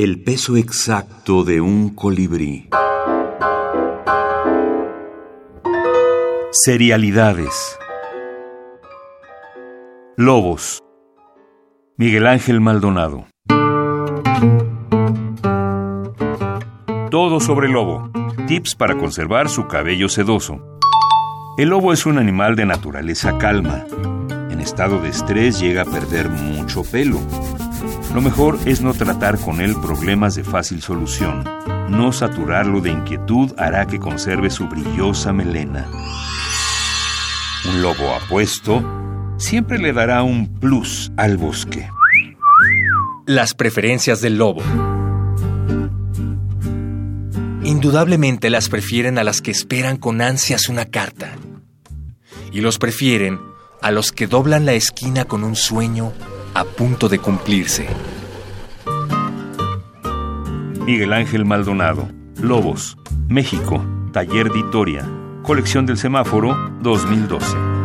El peso exacto de un colibrí. Serialidades. Lobos. Miguel Ángel Maldonado. Todo sobre lobo. Tips para conservar su cabello sedoso. El lobo es un animal de naturaleza calma. En estado de estrés llega a perder mucho pelo. Lo mejor es no tratar con él problemas de fácil solución. No saturarlo de inquietud hará que conserve su brillosa melena. Un lobo apuesto siempre le dará un plus al bosque. Las preferencias del lobo. Indudablemente las prefieren a las que esperan con ansias una carta. Y los prefieren a los que doblan la esquina con un sueño a punto de cumplirse. Miguel Ángel Maldonado, Lobos, México, Taller Ditoria, Colección del Semáforo 2012.